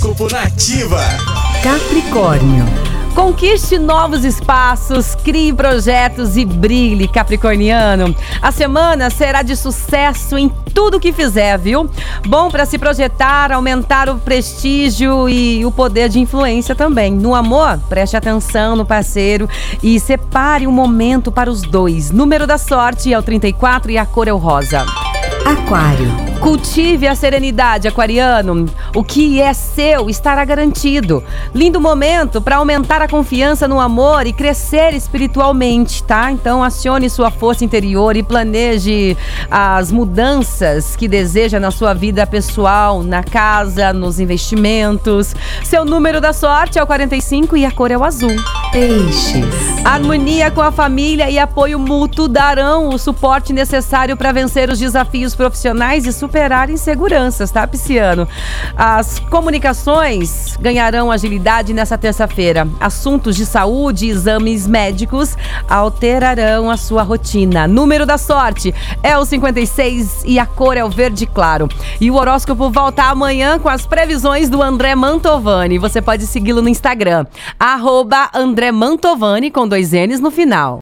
Horóscopo Nativa. Capricórnio. Conquiste novos espaços, crie projetos e brilhe, Capricorniano. A semana será de sucesso em tudo que fizer, viu? Bom para se projetar, aumentar o prestígio e o poder de influência também. No amor, preste atenção no parceiro e separe um momento para os dois. Número da sorte é o 34 e a cor é o rosa. Aquário. Cultive a serenidade, aquariano. O que é seu estará garantido. Lindo momento para aumentar a confiança no amor e crescer espiritualmente, tá? Então acione sua força interior e planeje as mudanças que deseja na sua vida pessoal, na casa, nos investimentos. Seu número da sorte é o 45 e a cor é o azul. Peixes. Harmonia com a família e apoio mútuo darão o suporte necessário para vencer os desafios profissionais e superar inseguranças, tá, Pisciano? As comunicações ganharão agilidade nessa terça-feira. Assuntos de saúde e exames médicos alterarão a sua rotina. Número da sorte é o 56 e a cor é o verde claro. E o horóscopo volta amanhã com as previsões do André Mantovani. Você pode segui-lo no Instagram, arroba André Mantovani com dois N's no final.